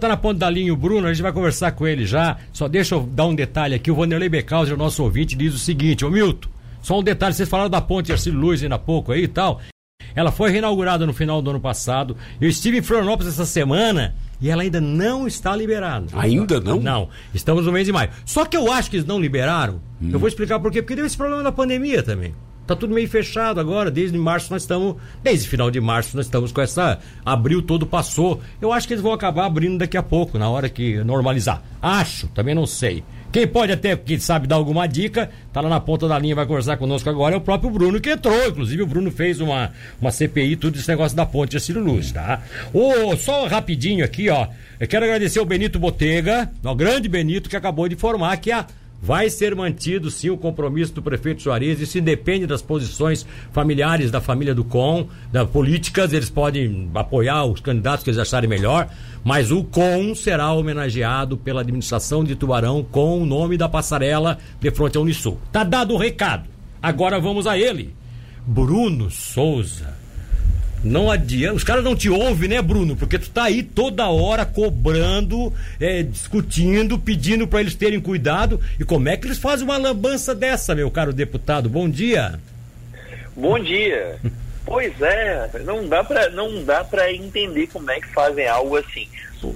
tá na ponta da linha o Bruno, a gente vai conversar com ele já. Só deixa eu dar um detalhe aqui. O Vanderlei Becauser, nosso ouvinte, diz o seguinte: Ô Milton, só um detalhe, vocês falaram da ponte Arcílio Luz ainda há pouco aí e tal. Ela foi reinaugurada no final do ano passado. Eu estive em Florianópolis essa semana e ela ainda não está liberada. Ainda não? Não. Estamos no mês de maio. Só que eu acho que eles não liberaram. Hum. Eu vou explicar por quê. Porque deu esse problema da pandemia também. Tá tudo meio fechado agora, desde março nós estamos, desde final de março nós estamos com essa, abril todo passou. Eu acho que eles vão acabar abrindo daqui a pouco, na hora que normalizar. Acho, também não sei. Quem pode até, quem sabe, dar alguma dica, tá lá na ponta da linha, vai conversar conosco agora, é o próprio Bruno que entrou. Inclusive, o Bruno fez uma, uma CPI, tudo esse negócio da ponte de Ciro Luz, tá? Ô, só rapidinho aqui, ó. Eu quero agradecer o Benito Botega, o grande Benito, que acabou de informar que a Vai ser mantido sim o compromisso do prefeito Soares, isso independe das posições familiares da família do Com, das políticas, eles podem apoiar os candidatos que eles acharem melhor, mas o Com será homenageado pela administração de Tubarão com o nome da passarela de frente ao Unisul. Tá dado o recado. Agora vamos a ele. Bruno Souza não adianta. Os caras não te ouvem, né, Bruno? Porque tu tá aí toda hora cobrando, é, discutindo, pedindo para eles terem cuidado. E como é que eles fazem uma lambança dessa, meu caro deputado? Bom dia. Bom dia. pois é, não dá para não dá para entender como é que fazem algo assim.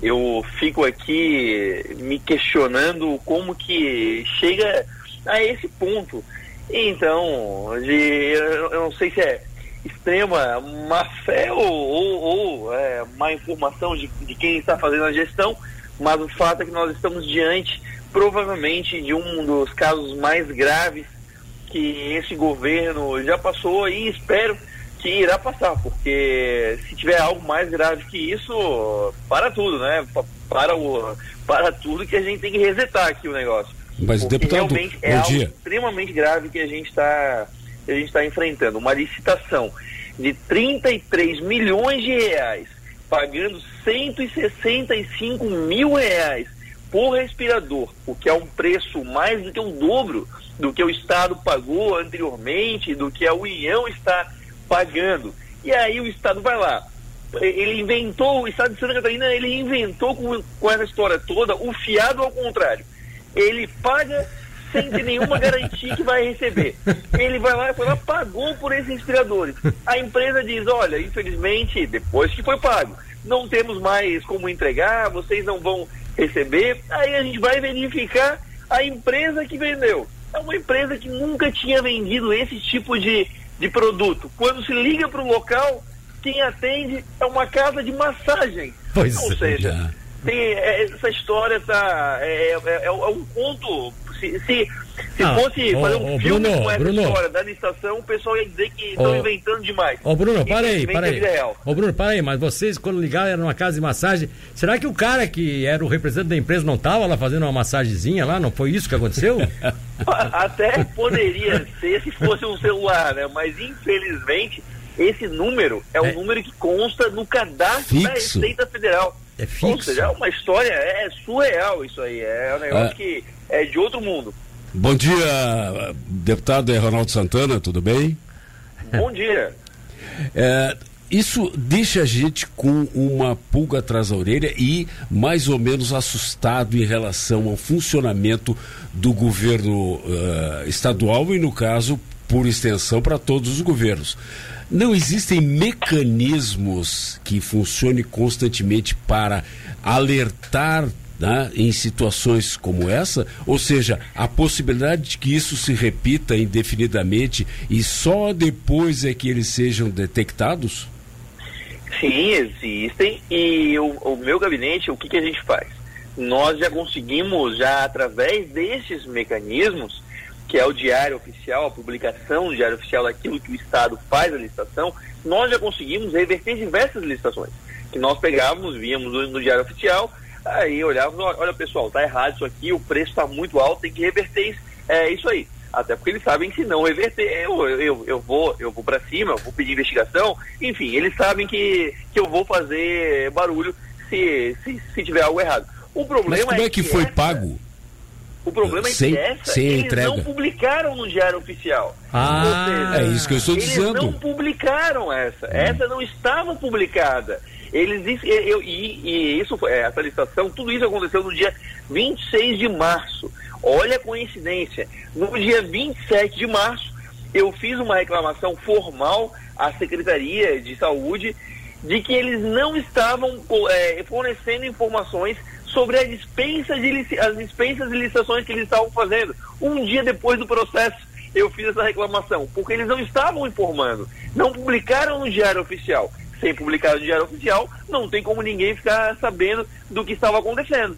Eu fico aqui me questionando como que chega a esse ponto. Então, de, eu não sei se é extrema má fé ou, ou, ou é, má informação de, de quem está fazendo a gestão, mas o fato é que nós estamos diante, provavelmente, de um dos casos mais graves que esse governo já passou e espero que irá passar, porque se tiver algo mais grave que isso, para tudo, né? Para, o, para tudo que a gente tem que resetar aqui o negócio. Mas, porque deputado, realmente é algo dia. extremamente grave que a gente está a gente está enfrentando. Uma licitação de 33 milhões de reais, pagando 165 mil reais por respirador, o que é um preço mais do que o dobro do que o Estado pagou anteriormente, do que a União está pagando. E aí o Estado vai lá. Ele inventou, o Estado de Santa Catarina, ele inventou com, com essa história toda o fiado ao contrário. Ele paga sem ter nenhuma garantia que vai receber. Ele vai lá e fala, pagou por esses inspiradores. A empresa diz, olha, infelizmente, depois que foi pago, não temos mais como entregar, vocês não vão receber. Aí a gente vai verificar a empresa que vendeu. É uma empresa que nunca tinha vendido esse tipo de, de produto. Quando se liga para o local, quem atende é uma casa de massagem. Pois Ou seja, tem, é, essa história tá, é, é, é, é um conto se, se, se ah, fosse fazer um filme Bruno, com essa Bruno. história da licitação, o pessoal ia dizer que estão inventando demais. Ô, Bruno, para aí, para aí. Ô, Bruno, para aí, mas vocês, quando ligaram, era numa casa de massagem. Será que o cara que era o representante da empresa não estava lá fazendo uma massagenzinha lá? Não foi isso que aconteceu? Até poderia ser se fosse um celular, né? Mas infelizmente esse número é um é. número que consta no cadastro Fixo. da Receita Federal. É fixo. Ou seja, é uma história, é surreal isso aí. É um negócio é. que é de outro mundo. Bom dia, deputado Ronaldo Santana, tudo bem? Bom dia. É, isso deixa a gente com uma pulga atrás da orelha e mais ou menos assustado em relação ao funcionamento do governo uh, estadual e, no caso, por extensão, para todos os governos. Não existem mecanismos que funcionem constantemente para alertar né, em situações como essa, ou seja, a possibilidade de que isso se repita indefinidamente e só depois é que eles sejam detectados? Sim, existem e o, o meu gabinete, o que, que a gente faz? Nós já conseguimos, já através desses mecanismos, que é o diário oficial, a publicação do diário oficial daquilo que o Estado faz a licitação, nós já conseguimos reverter diversas licitações que nós pegávamos, víamos no, no diário oficial Aí olhava, olha pessoal, tá errado isso aqui, o preço está muito alto, tem que reverter isso, é, isso aí. Até porque eles sabem que se não reverter, eu, eu, eu vou, eu vou para cima, eu vou pedir investigação, enfim, eles sabem que, que eu vou fazer barulho se, se, se tiver algo errado. O problema Mas como é, é que, que foi essa, pago? O problema sem, é que essa eles entrega. não publicaram no Diário Oficial. Ah, seja, é isso que eu estou eles dizendo. Eles não publicaram essa. Hum. Essa não estava publicada. Eles, eu, e, e isso, é, essa licitação, tudo isso aconteceu no dia 26 de março. Olha a coincidência. No dia 27 de março, eu fiz uma reclamação formal à Secretaria de Saúde de que eles não estavam é, fornecendo informações sobre as dispensas, de, as dispensas de licitações que eles estavam fazendo. Um dia depois do processo, eu fiz essa reclamação, porque eles não estavam informando, não publicaram no Diário Oficial. Sem publicar no Diário Oficial, não tem como ninguém ficar sabendo do que estava acontecendo.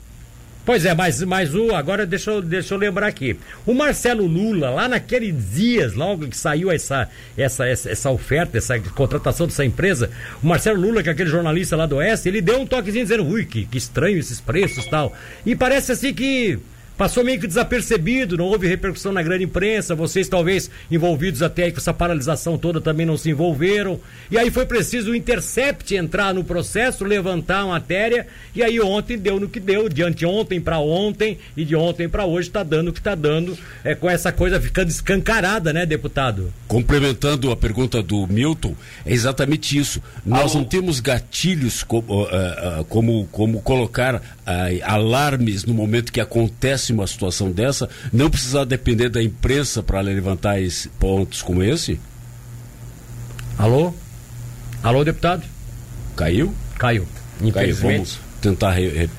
Pois é, mas, mas o, agora deixa eu, deixa eu lembrar aqui. O Marcelo Lula, lá naqueles dias, logo que saiu essa, essa, essa, essa oferta, essa contratação dessa empresa, o Marcelo Lula, que é aquele jornalista lá do Oeste, ele deu um toquezinho dizendo, ui, que, que estranho esses preços e tal. E parece assim que passou meio que desapercebido, não houve repercussão na grande imprensa, vocês talvez envolvidos até aí com essa paralisação toda também não se envolveram. E aí foi preciso o Intercept entrar no processo, levantar a matéria, e aí ontem deu no que deu, de anteontem para ontem e de ontem para hoje está dando o que está dando, é com essa coisa ficando escancarada, né, deputado? Complementando a pergunta do Milton, é exatamente isso. Nós não temos gatilhos como, uh, uh, como, como colocar alarmes no momento que acontece uma situação dessa, não precisar depender da imprensa para levantar pontos como esse? Alô? Alô, deputado? Caiu? Caiu. Infelizmente. Caiu. Vamos tentar re, re,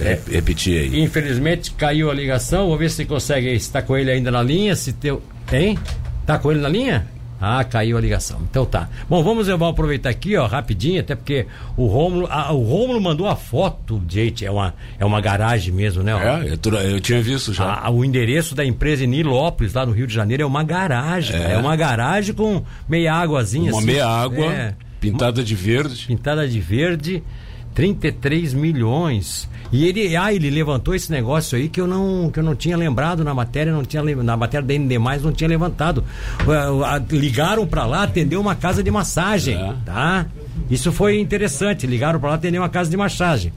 é, repetir aí. Infelizmente caiu a ligação. Vou ver se consegue. Está com ele ainda na linha. Se teu. Tem? Tá com ele na linha? Ah, caiu a ligação. Então tá. Bom, vamos, eu vou aproveitar aqui, ó, rapidinho, até porque o Rômulo, a, o Rômulo mandou a foto, gente, é uma, é uma garagem mesmo, né? É, eu, eu tinha visto já. A, o endereço da empresa em Nilópolis, lá no Rio de Janeiro, é uma garagem. É, é uma garagem com meia águazinha uma assim. meia água, é, pintada de verde. Pintada de verde, 33 milhões. E ele, ah, ele levantou esse negócio aí que eu não, que eu não tinha lembrado na matéria, não tinha na matéria da ND+, não tinha levantado. Ligaram para lá atender uma casa de massagem, é. tá? Isso foi interessante, ligaram para lá atender uma casa de massagem.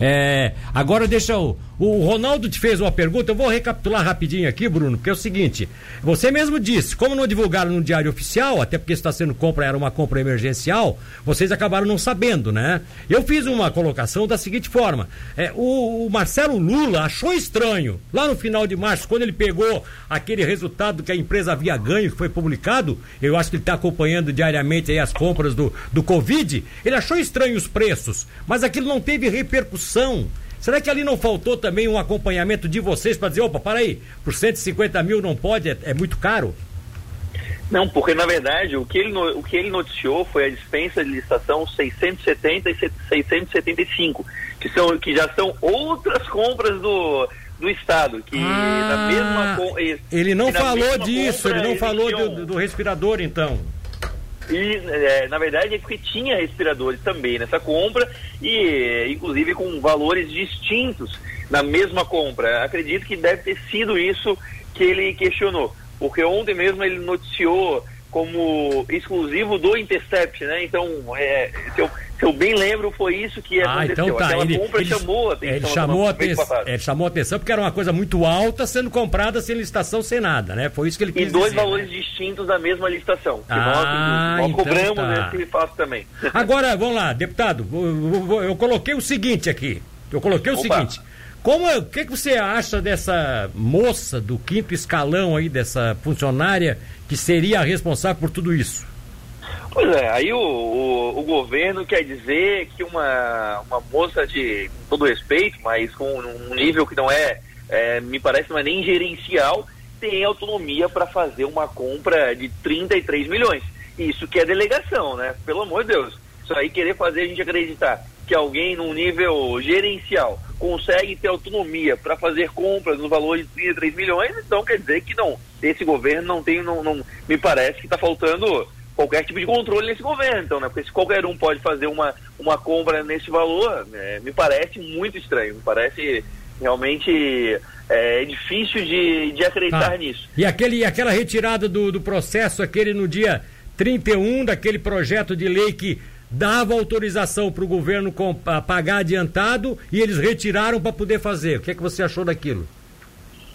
É, agora deixa o, o Ronaldo te fez uma pergunta, eu vou recapitular rapidinho aqui, Bruno, porque é o seguinte: você mesmo disse, como não divulgaram no diário oficial, até porque está sendo compra, era uma compra emergencial, vocês acabaram não sabendo, né? Eu fiz uma colocação da seguinte forma: é, o, o, Marcelo Lula achou estranho, lá no final de março, quando ele pegou aquele resultado que a empresa havia ganho, que foi publicado, eu acho que ele está acompanhando diariamente aí as compras do, do Covid, ele achou estranho os preços, mas aquilo não teve repercussão. Será que ali não faltou também um acompanhamento de vocês para dizer, opa, para aí, por 150 mil não pode, é, é, muito caro? Não, porque na verdade o que, ele, o que ele noticiou foi a dispensa de licitação 670 e 675, que, são, que já são outras compras do, do Estado, que ah, na mesma... Ele não falou disso, ele não falou do, do respirador então. E, é, na verdade, é porque tinha respiradores também nessa compra e, inclusive, com valores distintos na mesma compra. Acredito que deve ter sido isso que ele questionou, porque ontem mesmo ele noticiou como exclusivo do Intercept, né? Então, é, se, eu, se eu bem lembro, foi isso que ah, aconteceu. Então tá. Aquela ele, compra ele, chamou a atenção. Ele chamou, atenção, ele chamou a atenção porque era uma coisa muito alta sendo comprada sem licitação, sem nada, né? Foi isso que ele quis E dois dizer, valores né? distintos da mesma licitação. Que ah, nós, nós então cobramos tá. nesse fato também. Agora, vamos lá, deputado, eu, eu, eu, coloquei o seguinte aqui. Eu coloquei o Opa. seguinte. Como o que, que você acha dessa moça do quinto escalão aí, dessa funcionária que seria a responsável por tudo isso? Pois é, aí o, o, o, governo quer dizer que uma, uma moça de todo respeito, mas com um nível que não é, é me parece não é nem gerencial, tem autonomia para fazer uma compra de 33 milhões. Isso que é delegação, né? Pelo amor de Deus. Isso aí querer fazer a gente acreditar que alguém num nível gerencial consegue ter autonomia para fazer compras no valor de 33 milhões, então quer dizer que não, esse governo não tem, não, não me parece que está faltando qualquer tipo de controle nesse governo, então, né? Porque se qualquer um pode fazer uma, uma compra nesse valor, né, me parece muito estranho, me parece realmente é difícil de, de acreditar tá. nisso. E aquele, aquela retirada do, do processo, aquele no dia 31, daquele projeto de lei que dava autorização para o governo pagar adiantado e eles retiraram para poder fazer. O que é que você achou daquilo?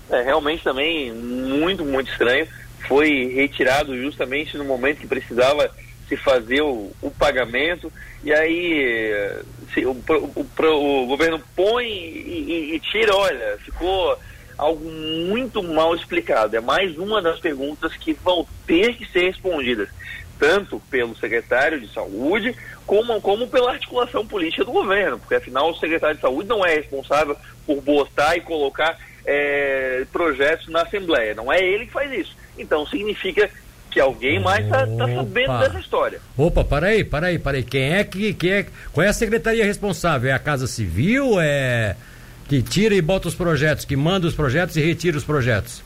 É realmente também muito, muito estranho. Foi retirado justamente no momento que precisava se fazer o, o pagamento, e aí se, o, o, o, o governo põe e, e, e tira, olha, ficou algo muito mal explicado. É mais uma das perguntas que vão ter que ser respondidas, tanto pelo secretário de saúde, como, como pela articulação política do governo, porque afinal o secretário de saúde não é responsável por botar e colocar é, projetos na Assembleia, não é ele que faz isso. Então significa que alguém mais está tá sabendo dessa história. Opa, para aí, para aí, para aí. Quem é que, quem é, qual é a secretaria responsável? É a Casa Civil? É que tira e bota os projetos, que manda os projetos e retira os projetos?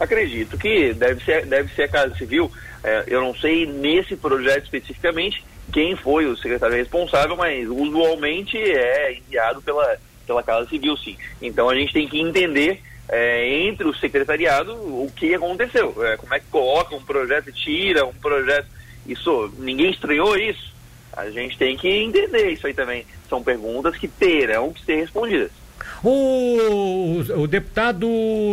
Acredito que deve ser, deve ser a Casa Civil. É, eu não sei nesse projeto especificamente quem foi o secretário responsável, mas usualmente é enviado pela, pela Casa Civil, sim. Então a gente tem que entender é, entre o secretariado o que aconteceu. É, como é que coloca um projeto tira um projeto. Isso, ninguém estranhou isso. A gente tem que entender isso aí também. São perguntas que terão que ser respondidas. O, o deputado,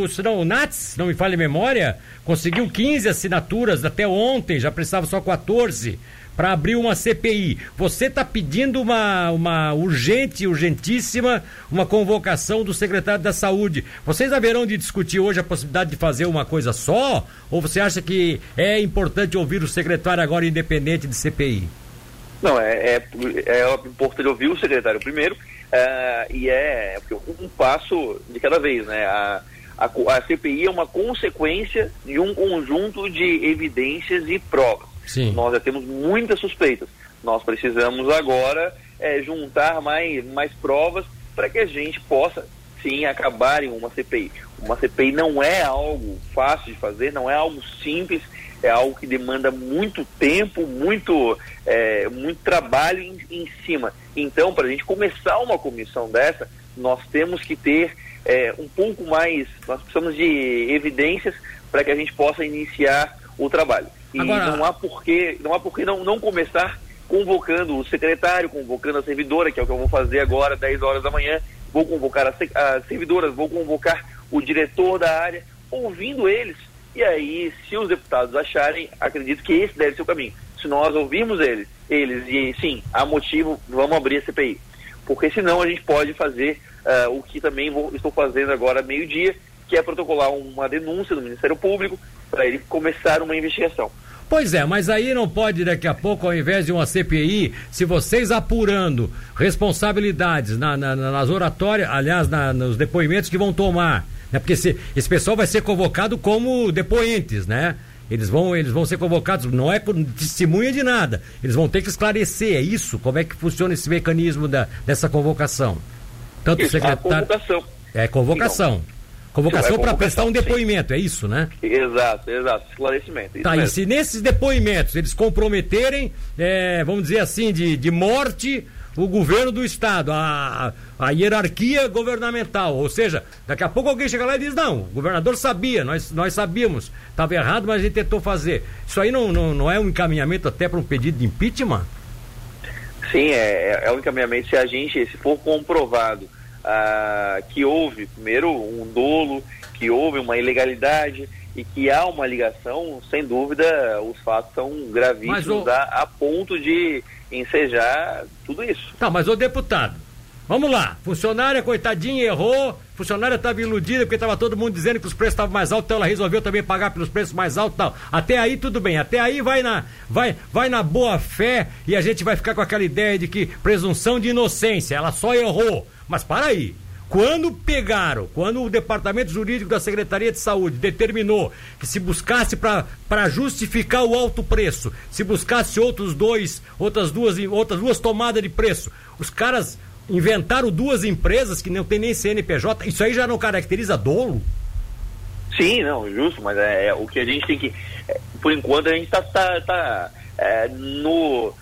se não, o Nats, não me falha a memória, conseguiu 15 assinaturas até ontem, já precisava só 14 para abrir uma CPI. Você está pedindo uma, uma urgente, urgentíssima, uma convocação do secretário da Saúde. Vocês haverão de discutir hoje a possibilidade de fazer uma coisa só? Ou você acha que é importante ouvir o secretário agora independente de CPI? Não, é, é, é importante ouvir o secretário primeiro Uh, e é um passo de cada vez, né? A, a, a, CPI é uma consequência de um conjunto de evidências e provas. Sim. Nós já temos muitas suspeitas. Nós precisamos agora é, juntar mais, mais provas para que a gente possa, sim, acabar em uma CPI. Uma CPI não é algo fácil de fazer, não é algo simples é algo que demanda muito tempo, muito, é, muito trabalho em, em cima. Então, para a gente começar uma comissão dessa, nós temos que ter é, um pouco mais, nós precisamos de evidências para que a gente possa iniciar o trabalho. E Agora... não há porquê, não há porquê não, não começar convocando o secretário, convocando a servidora, que é o que eu vou fazer agora, 10 horas da manhã, vou convocar as, as servidoras, vou convocar o diretor da área, ouvindo eles, e aí, se os deputados acharem, acredito que esse deve ser o caminho. Se nós ouvirmos eles, eles e sim, há motivo, vamos abrir a CPI. Porque senão a gente pode fazer uh, o que também vou, estou fazendo agora meio-dia, que é protocolar uma denúncia do Ministério Público para ele começar uma investigação. Pois é, mas aí não pode daqui a pouco, ao invés de uma CPI, se vocês apurando responsabilidades na, na, nas oratórias, aliás, na, nos depoimentos que vão tomar, né? Porque se, esse pessoal vai ser convocado como depoentes, né? Eles vão, eles vão ser convocados, não é por testemunha de nada. Eles vão ter que esclarecer, é isso? Como é que funciona esse mecanismo da, dessa convocação? Tanto isso, o secretário. convocação. É convocação. Convocação para prestar um depoimento, sim. é isso, né? Exato, exato, esclarecimento. Tá, mesmo. e se nesses depoimentos eles comprometerem, é, vamos dizer assim, de, de morte o governo do estado, a, a hierarquia governamental. Ou seja, daqui a pouco alguém chega lá e diz: não, o governador sabia, nós, nós sabíamos, estava errado, mas a gente tentou fazer. Isso aí não, não, não é um encaminhamento até para um pedido de impeachment? Sim, é, é, é um encaminhamento se a gente, se for comprovado ah, que houve, primeiro, um dolo, que houve uma ilegalidade e que há uma ligação, sem dúvida, os fatos são gravíssimos o... a, a ponto de ensejar tudo isso. Tá, mas o deputado, vamos lá, funcionária coitadinha errou, funcionária estava iludida porque estava todo mundo dizendo que os preços estavam mais altos, então ela resolveu também pagar pelos preços mais altos. Tal. Até aí tudo bem, até aí vai na, vai, vai na boa fé e a gente vai ficar com aquela ideia de que presunção de inocência, ela só errou. Mas para aí, quando pegaram, quando o departamento jurídico da Secretaria de Saúde determinou que se buscasse para justificar o alto preço, se buscasse outros dois, outras duas, outras duas tomadas de preço, os caras inventaram duas empresas que não tem nem CNPJ, isso aí já não caracteriza dolo? Sim, não, justo, mas é, é o que a gente tem que. É, por enquanto a gente está tá, tá, é, no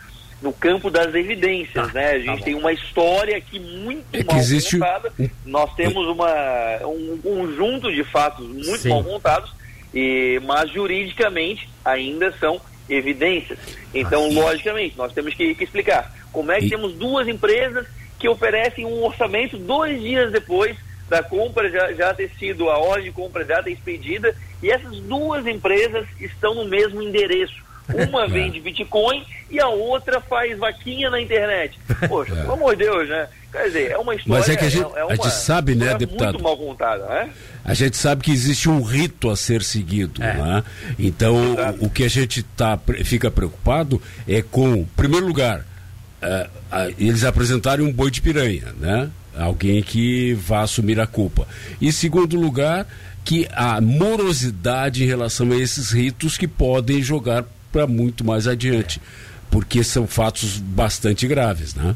no campo das evidências, tá, né? A gente tá tem uma história aqui muito é mal existe... contada. Nós temos uma, um conjunto de fatos muito Sim. mal contados, e, mas juridicamente ainda são evidências. Então, logicamente, nós temos que, que, explicar como é que e... temos duas empresas que oferecem um orçamento dois dias depois da compra já, já ter sido, a ordem de compra já ter expedida, e essas duas empresas estão no mesmo endereço Uma é. vende Bitcoin e a outra faz vaquinha na internet. Poxa, é. pelo amor de Deus, né? Quer dizer, é uma história. Mas é que a gente, é, é uma, a gente sabe, né, deputado? Muito mal contada, né? A gente sabe que existe um rito a ser seguido, é. né? Então, o, o, que a gente tá, fica preocupado é com, em primeiro lugar, uh, uh, eles apresentarem um boi de piranha, né? Alguém que vá assumir a culpa. E, em segundo lugar, que a morosidade em relação a esses ritos que podem jogar para muito mais adiante, porque são fatos bastante graves, né?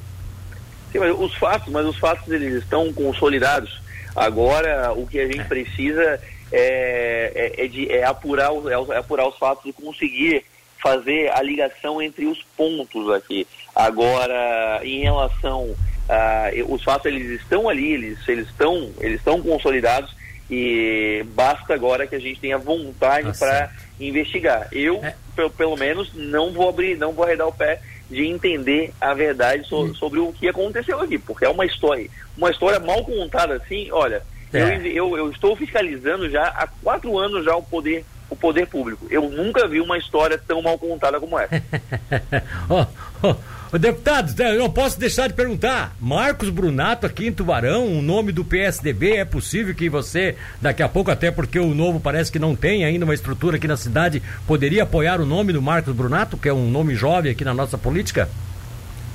Sim, mas os fatos, mas os fatos eles estão consolidados. Agora, o que a gente precisa é, é, é, de, é apurar, os, é apurar os fatos e conseguir fazer a ligação entre os pontos aqui. Agora, em relação a, os fatos eles estão ali, eles, eles estão eles estão consolidados e basta agora que a gente tenha vontade para investigar. Eu, é. pelo menos, não vou abrir, não vou arredar o pé de entender a verdade so, hum. sobre o que aconteceu aqui, porque é uma história, uma história mal contada assim, olha, é. eu, eu, eu, estou fiscalizando já há quatro anos já o poder o poder público. Eu nunca vi uma história tão mal contada como essa. oh, oh. Deputado, eu não posso deixar de perguntar. Marcos Brunato aqui em Tubarão, o nome do PSDB, é possível que você, daqui a pouco, até porque o novo parece que não tem ainda uma estrutura aqui na cidade, poderia apoiar o nome do Marcos Brunato, que é um nome jovem aqui na nossa política?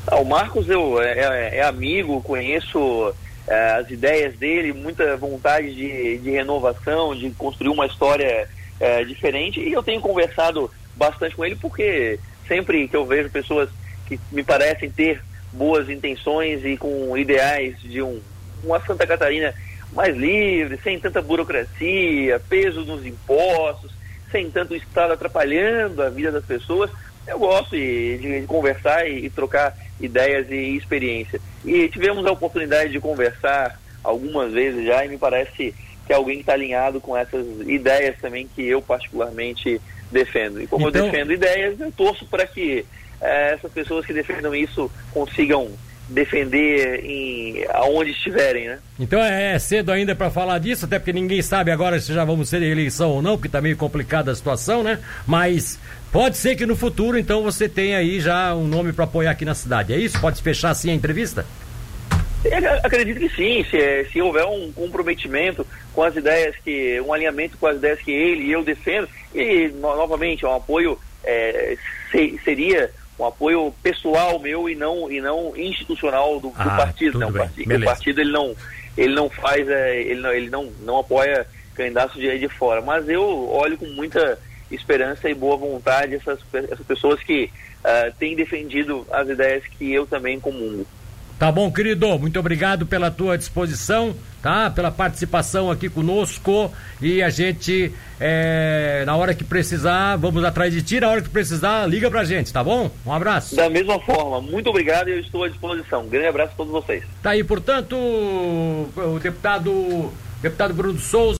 Ah, o Marcos eu, é, é, é amigo, conheço é, as ideias dele, muita vontade de, de renovação, de construir uma história é, diferente, e eu tenho conversado bastante com ele porque sempre que eu vejo pessoas que me parecem ter boas intenções e com ideais de um, uma Santa Catarina mais livre, sem tanta burocracia, peso nos impostos, sem tanto Estado atrapalhando a vida das pessoas. Eu gosto de, de, conversar e, e, trocar ideias e experiência. E tivemos a oportunidade de conversar algumas vezes já e me parece que é alguém que está alinhado com essas ideias também que eu particularmente defendo. E como então... eu defendo ideias, eu torço para que é, essas pessoas que defendam isso consigam defender em aonde estiverem, né? Então é, é cedo ainda para falar disso, até porque ninguém sabe agora se já vamos ser eleição ou não, porque está meio complicada a situação, né? Mas pode ser que no futuro então você tenha aí já um nome para apoiar aqui na cidade. É isso? Pode fechar assim a entrevista? Eu acredito que sim, se, se houver um comprometimento com as ideias que, um alinhamento com as ideias que ele e eu defendo, e novamente, um apoio é, se, seria um apoio pessoal meu e não e não institucional do, do ah, partido. Não, partido o partido ele não ele não faz é, ele não ele não, não apoia candidatos de, de fora. Mas eu olho com muita esperança e boa vontade essas, essas pessoas que uh, têm defendido as ideias que eu também comungo. Tá bom, querido. Muito obrigado pela tua disposição, tá? Pela participação aqui conosco. E a gente, é, na hora que precisar, vamos atrás de ti. Na hora que precisar, liga pra gente, tá bom? Um abraço. Da mesma forma, muito obrigado e eu estou à disposição. Um grande abraço a todos vocês. Tá aí, portanto, o deputado, deputado Bruno Souza.